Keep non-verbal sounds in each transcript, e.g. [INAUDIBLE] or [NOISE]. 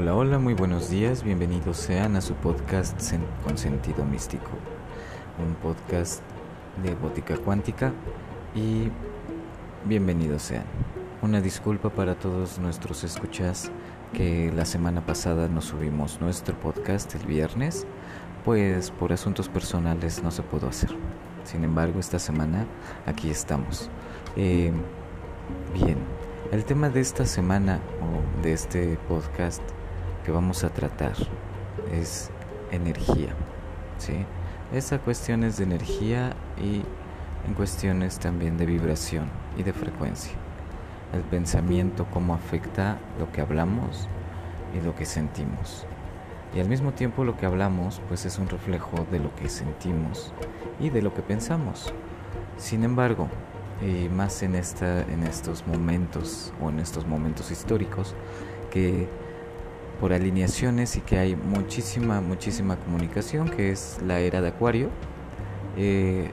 Hola, hola, muy buenos días, bienvenidos sean a su podcast con sentido místico, un podcast de Bótica Cuántica y bienvenidos sean. Una disculpa para todos nuestros escuchas que la semana pasada no subimos nuestro podcast el viernes, pues por asuntos personales no se pudo hacer. Sin embargo, esta semana aquí estamos. Eh, bien, el tema de esta semana o de este podcast que vamos a tratar es energía, ¿sí? Esa cuestiones de energía y en cuestiones también de vibración y de frecuencia. El pensamiento, cómo afecta lo que hablamos y lo que sentimos. Y al mismo tiempo lo que hablamos pues es un reflejo de lo que sentimos y de lo que pensamos. Sin embargo, y más en, esta, en estos momentos o en estos momentos históricos que por alineaciones y que hay muchísima, muchísima comunicación, que es la era de Acuario, eh,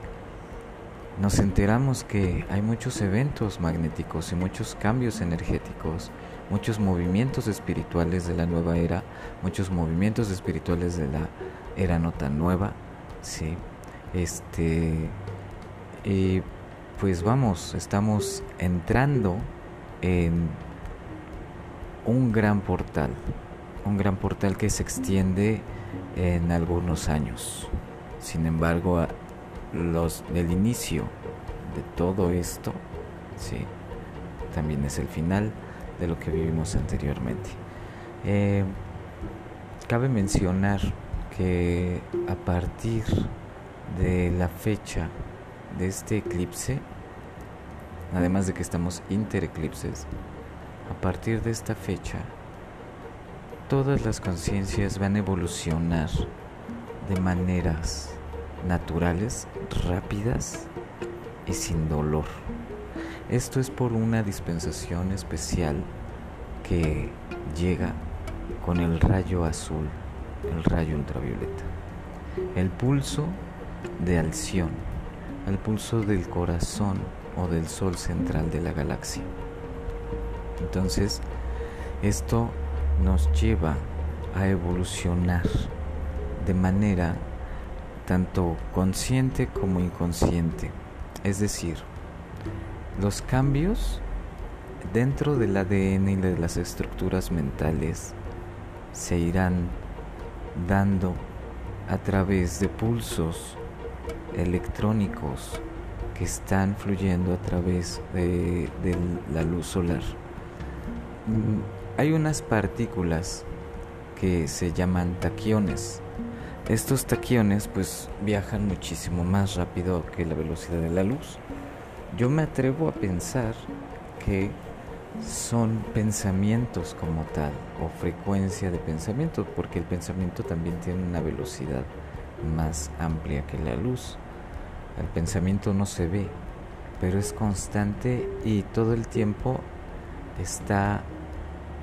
nos enteramos que hay muchos eventos magnéticos y muchos cambios energéticos, muchos movimientos espirituales de la nueva era, muchos movimientos espirituales de la era no tan nueva, sí. Este y pues vamos, estamos entrando en un gran portal, un gran portal que se extiende en algunos años. Sin embargo, los del inicio de todo esto, sí, también es el final de lo que vivimos anteriormente. Eh, cabe mencionar que a partir de la fecha de este eclipse, además de que estamos intereclipses, a partir de esta fecha, todas las conciencias van a evolucionar de maneras naturales, rápidas y sin dolor. Esto es por una dispensación especial que llega con el rayo azul, el rayo ultravioleta, el pulso de Alción al pulso del corazón o del sol central de la galaxia. Entonces, esto nos lleva a evolucionar de manera tanto consciente como inconsciente. Es decir, los cambios dentro del ADN y de las estructuras mentales se irán dando a través de pulsos electrónicos que están fluyendo a través de, la luz solar. Hay unas partículas que se llaman taquiones. Estos taquiones pues viajan muchísimo más rápido que la velocidad de la luz. Yo me atrevo a pensar que son pensamientos como tal o frecuencia de pensamiento porque el pensamiento también tiene una velocidad más amplia que la luz. El pensamiento no se ve, pero es constante y todo el tiempo está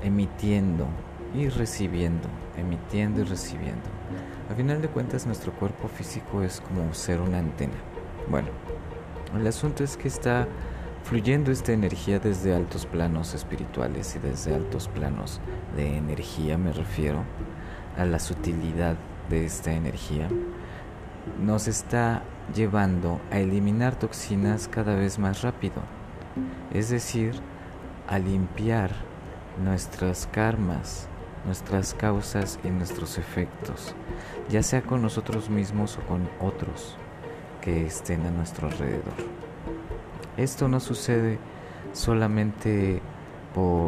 emitiendo y recibiendo, emitiendo y recibiendo. A final de cuentas nuestro cuerpo físico es como ser una antena. Bueno, el asunto es que está fluyendo esta energía desde altos planos espirituales y desde altos planos de energía me refiero a la sutilidad de esta energía nos está llevando a eliminar toxinas cada vez más rápido, es decir, a limpiar nuestras karmas, nuestras causas y nuestros efectos, ya sea con nosotros mismos o con otros que estén a nuestro alrededor. Esto no sucede solamente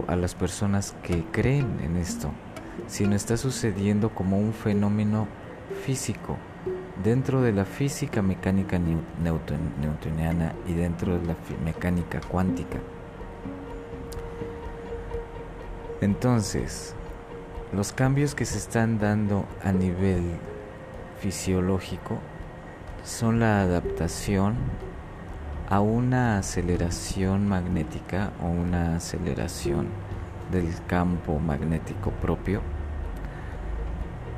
a las personas que creen en esto, sino está sucediendo como un fenómeno físico dentro de la física mecánica newtoniana y dentro de la mecánica cuántica. Entonces, los cambios que se están dando a nivel fisiológico son la adaptación a una aceleración magnética o una aceleración del campo magnético propio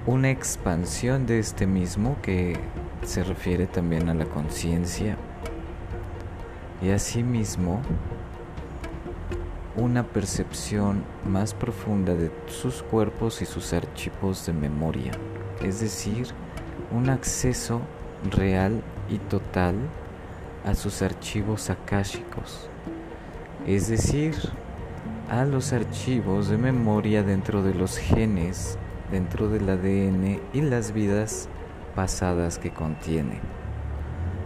una expansión de este mismo que se refiere también a la conciencia y asimismo una percepción más profunda de sus cuerpos y sus archivos de memoria, es decir, un acceso real y total a sus archivos akáshicos, es decir, a los archivos de memoria dentro de los genes, dentro del ADN y las vidas pasadas que contiene,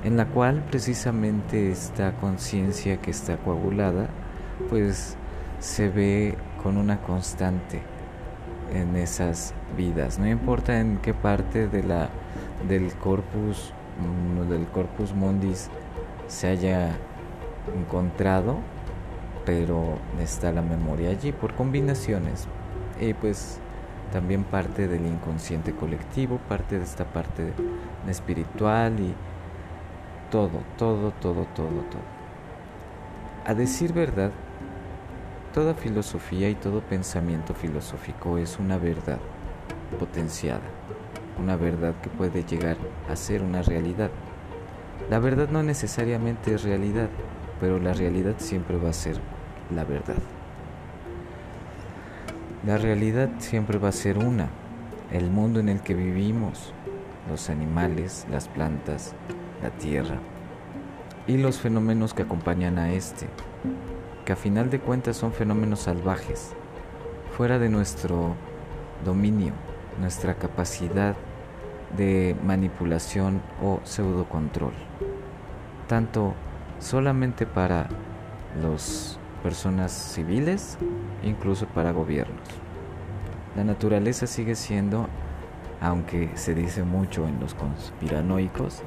en la cual precisamente esta conciencia que está coagulada, pues se ve con una constante en esas vidas, no importa en qué parte de la del corpus mm, del corpus mondis se haya encontrado, pero está la memoria allí por combinaciones y pues también parte del inconsciente colectivo, parte de esta parte espiritual y todo, todo, todo, todo, todo. A decir verdad, toda filosofía y todo pensamiento filosófico es una verdad potenciada, una verdad que puede llegar a ser una realidad. La verdad no necesariamente es realidad, pero la realidad siempre va a ser la verdad. La realidad siempre va a ser una, el mundo en el que vivimos, los animales, las plantas, la tierra y los fenómenos que acompañan a este, que a final de cuentas son fenómenos salvajes, fuera de nuestro dominio, nuestra capacidad de manipulación o pseudocontrol, tanto solamente para las personas civiles, incluso para gobiernos. La naturaleza sigue siendo, aunque se dice mucho en los conspiranoicos,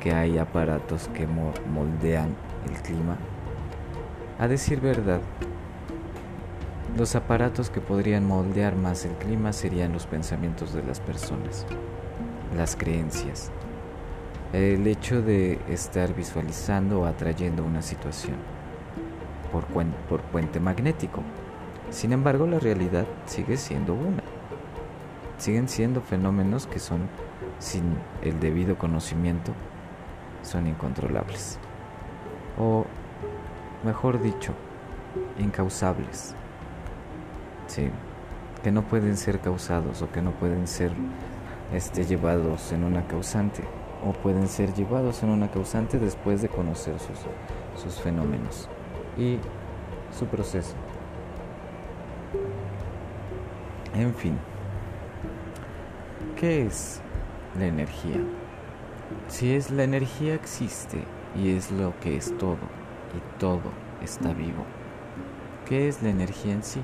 que hay aparatos que moldean el clima, a decir verdad, los aparatos que podrían moldear más el clima serían los pensamientos de las personas, las creencias, el hecho de estar visualizando o atrayendo una situación por, puente magnético. Sin embargo, la realidad sigue siendo una. Siguen siendo fenómenos que son, sin el debido conocimiento, son incontrolables. O, mejor dicho, incausables. Sí, que no pueden ser causados o que no pueden ser este, llevados en una causante o pueden ser llevados en una causante después de conocer sus, sus fenómenos y su proceso. En fin, ¿qué es la energía? Si es la energía existe y es lo que es todo y todo está vivo. ¿Qué es la energía en sí?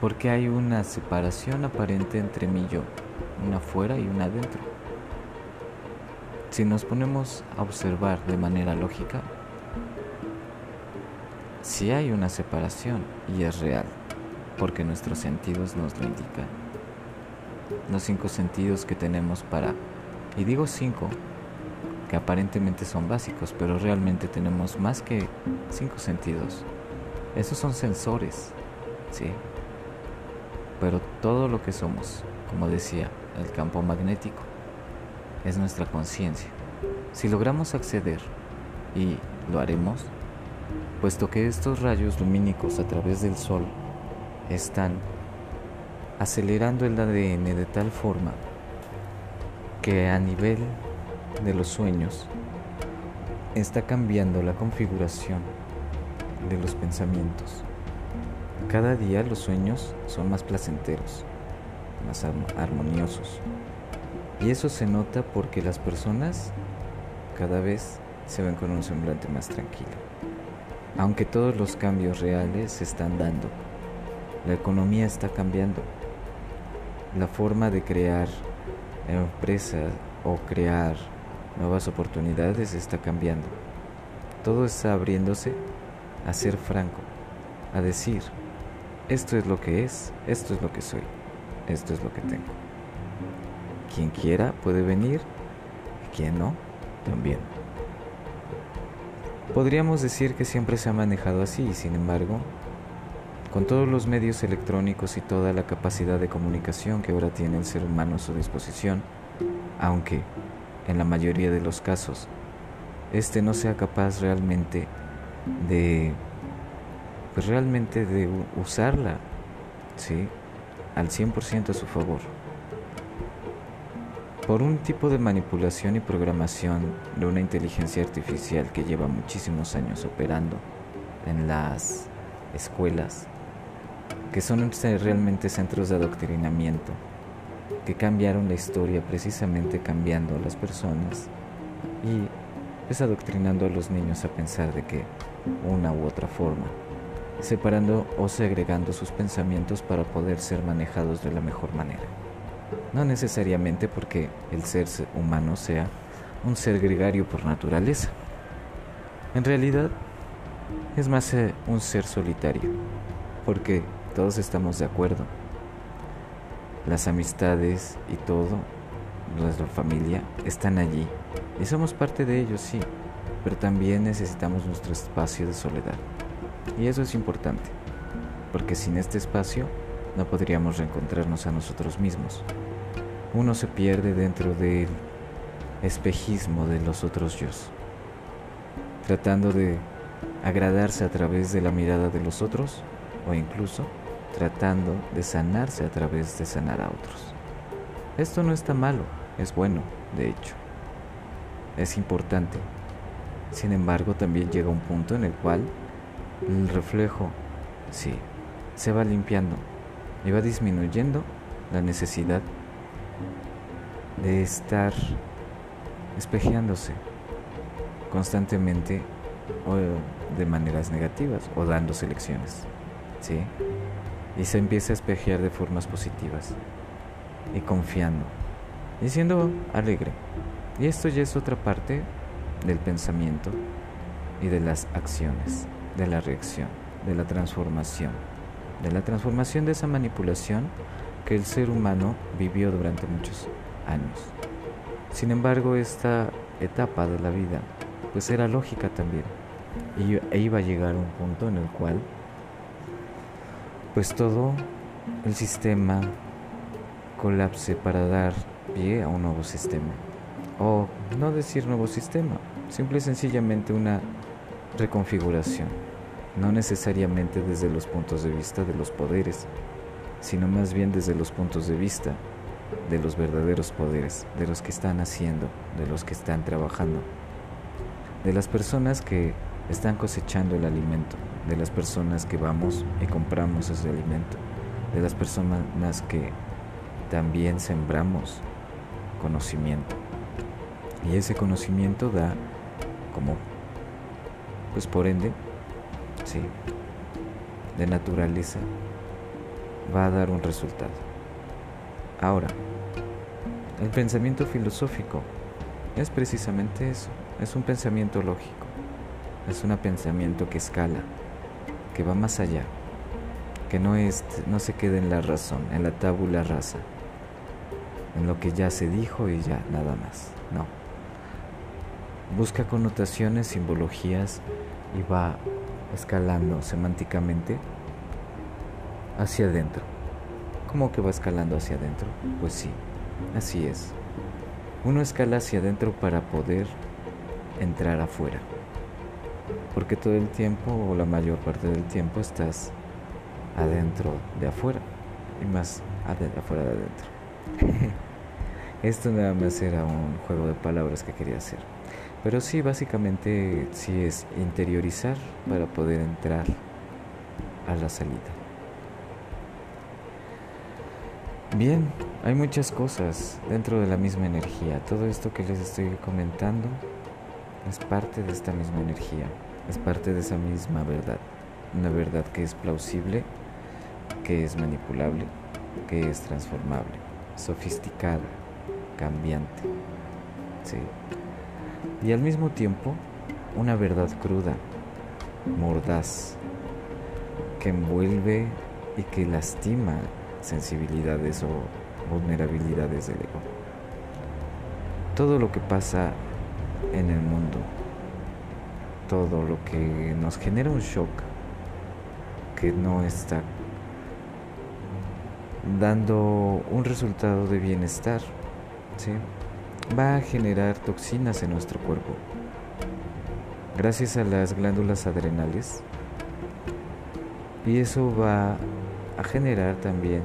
Porque hay una separación aparente entre mí y yo, una afuera y una adentro. Si nos ponemos a observar de manera lógica, si hay una separación y es real, porque nuestros sentidos nos lo indican. Los cinco sentidos que tenemos para y digo cinco, aparentemente son básicos, pero realmente tenemos más que cinco sentidos. Esos son sensores, ¿sí? Pero todo lo que somos, como decía, el campo magnético, es nuestra conciencia. Si logramos acceder, y lo haremos, puesto que estos rayos lumínicos a través del Sol están acelerando el ADN de tal forma que a nivel de los sueños está cambiando la configuración de los pensamientos. Cada día los sueños son más placenteros, más armoniosos. Y eso se nota porque las personas cada vez se ven con un semblante más tranquilo. Aunque todos los cambios reales se están dando, la economía está cambiando, la forma de crear empresa o crear nuevas oportunidades está cambiando. Todo está abriéndose a ser franco, a decir, esto es lo que es, esto es lo que soy, esto es lo que tengo. Quien quiera puede venir, quien no, también. Podríamos decir que siempre se ha manejado así, y sin embargo, con todos los medios electrónicos y toda la capacidad de comunicación que ahora tiene el ser humano a su disposición, aunque en la mayoría de los casos este no sea capaz realmente de pues realmente de usarla, ¿sí? Al 100% a su favor. Por un tipo de manipulación y programación de una inteligencia artificial que lleva muchísimos años operando en las escuelas, que son realmente centros de adoctrinamiento, que cambiaron la historia precisamente cambiando a las personas y pues adoctrinando a los niños a pensar de que una u otra forma separando o segregando sus pensamientos para poder ser manejados de la mejor manera. No necesariamente porque el ser humano sea un ser gregario por naturaleza. En realidad es más eh, un ser solitario, porque todos estamos de acuerdo. Las amistades y todo, nuestra familia, están allí y somos parte de ellos, sí, pero también necesitamos nuestro espacio de soledad. Y eso es importante, porque sin este espacio no podríamos reencontrarnos a nosotros mismos. Uno se pierde dentro del espejismo de los otros yo, tratando de agradarse a través de la mirada de los otros o incluso tratando de sanarse a través de sanar a otros. Esto no está malo, es bueno, de hecho. Es importante. Sin embargo, también llega un punto en el cual el reflejo, sí, se va limpiando y va disminuyendo la necesidad de estar espejeándose constantemente o de maneras negativas o dando selecciones, ¿sí? Y se empieza a espejear de formas positivas y confiando y siendo alegre. Y esto ya es otra parte del pensamiento y de las acciones de la reacción, de la transformación, de la transformación de esa manipulación que el ser humano vivió durante muchos años. Sin embargo, esta etapa de la vida pues era lógica también y e iba a llegar a un punto en el cual pues todo el sistema colapse para dar pie a un nuevo sistema. O no decir nuevo sistema, simple y sencillamente una reconfiguración, no necesariamente desde los puntos de vista de los poderes, sino más bien desde los puntos de vista de los verdaderos poderes, de los que están haciendo, de los que están trabajando, de las personas que están cosechando el alimento, de las personas que vamos y compramos ese alimento, de las personas que también sembramos conocimiento. Y ese conocimiento da como pues por ende, sí, de naturaleza va a dar un resultado. Ahora, el pensamiento filosófico es precisamente eso, es un pensamiento lógico, es un pensamiento que escala, que va más allá, que no, es, no se queda en la razón, en la tabula rasa, en lo que ya se dijo y ya nada más, no. Busca connotaciones, simbologías y va escalando semánticamente hacia adentro. ¿Cómo que va escalando hacia adentro? Pues sí, así es. Uno escala hacia adentro para poder entrar afuera. Porque todo el tiempo o la mayor parte del tiempo estás adentro de afuera y más afuera de adentro. [LAUGHS] Esto nada más era un juego de palabras que quería hacer. Pero sí, básicamente sí es interiorizar para poder entrar a la salida. Bien, hay muchas cosas dentro de la misma energía. Todo esto que les estoy comentando es parte de esta misma energía, es parte de esa misma verdad. Una verdad que es plausible, que es manipulable, que es transformable, sofisticada, cambiante. Sí y al mismo tiempo una verdad cruda, mordaz, que envuelve y que lastima sensibilidades o vulnerabilidades del ego. Todo lo que pasa en el mundo, todo lo que nos genera un shock que no está dando un resultado de bienestar, va a generar toxinas en nuestro cuerpo. Gracias a las glándulas adrenales, Y eso va a generar también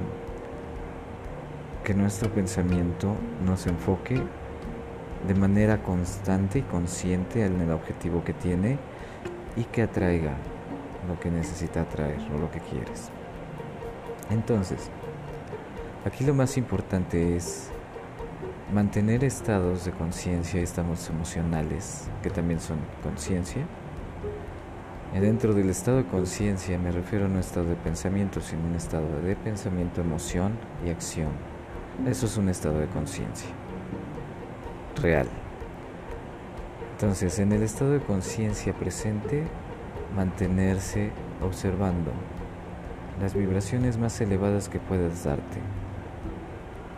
que nuestro pensamiento nos enfoque de manera constante y consciente en el objetivo que tiene y que atraiga lo que necesita atraer o lo que quieres. Entonces, aquí lo más importante es mantener estados de conciencia, estados emocionales, que también son conciencia. Dentro del estado de conciencia me refiero a un estado de pensamiento, sino un estado de pensamiento, emoción y acción. Eso es un estado de conciencia real. Entonces, en el estado de conciencia presente, mantenerse observando las vibraciones más elevadas que puedas darte.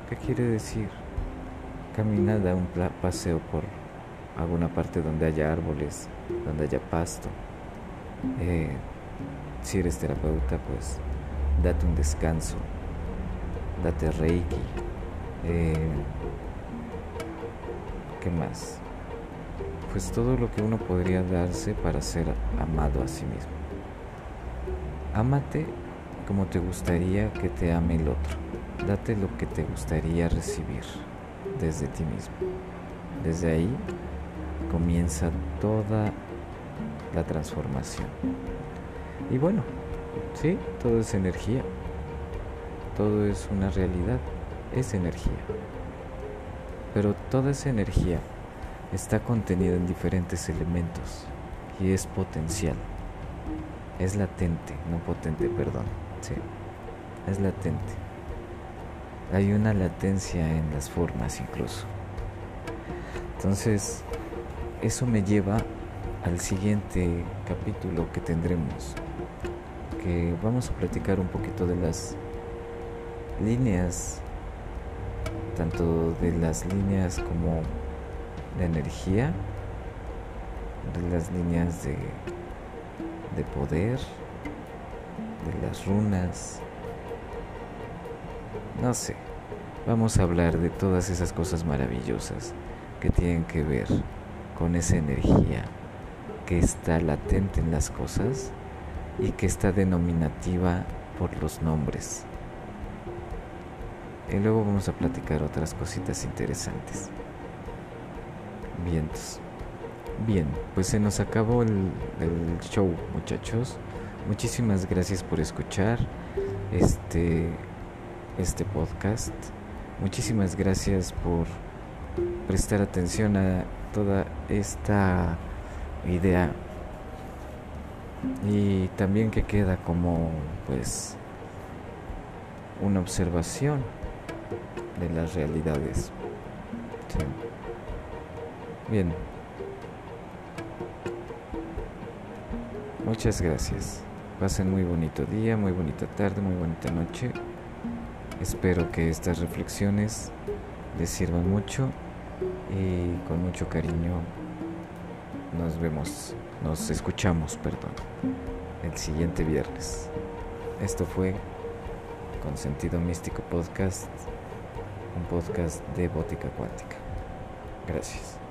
¿Qué quiere decir? Caminar a un paseo por alguna parte donde haya árboles, donde haya pasto. Eh, si eres terapeuta, pues date un descanso, date reiki. Eh, ¿Qué más? Pues todo lo que uno podría darse para ser amado a sí mismo. Ámate como te gustaría que te ame el otro. Date lo que te gustaría recibir desde ti mismo. Desde ahí comienza toda la transformación. Y bueno, sí, todo es energía. Todo es una realidad. Es energía. Pero toda esa energía está contenida en diferentes elementos y es potencial. Es latente, no potente, perdón. Sí, es latente. Hay una latencia en las formas incluso. Entonces, eso me lleva al siguiente capítulo que tendremos, que vamos a platicar un poquito de las líneas tanto de las líneas como de energía, de las líneas de, de poder, de las runas, no sé, vamos a hablar de todas esas cosas maravillosas que tienen que ver con esa energía que está latente en las cosas y que está denominativa por los nombres. Y luego vamos a platicar otras cositas interesantes. Vientos. Bien, pues se nos acabó el, show, muchachos. Muchísimas gracias por escuchar este, este podcast. Muchísimas gracias por prestar atención a toda esta idea y también que queda como pues una observación de las realidades. Bien. Muchas gracias. Pasen muy bonito día, muy bonita tarde, muy bonita noche. Espero que estas reflexiones les sirvan mucho y con mucho cariño nos vemos, nos escuchamos, perdón, el siguiente viernes. Esto fue Con Sentido Místico Podcast un podcast de Bótica Cuántica. Gracias.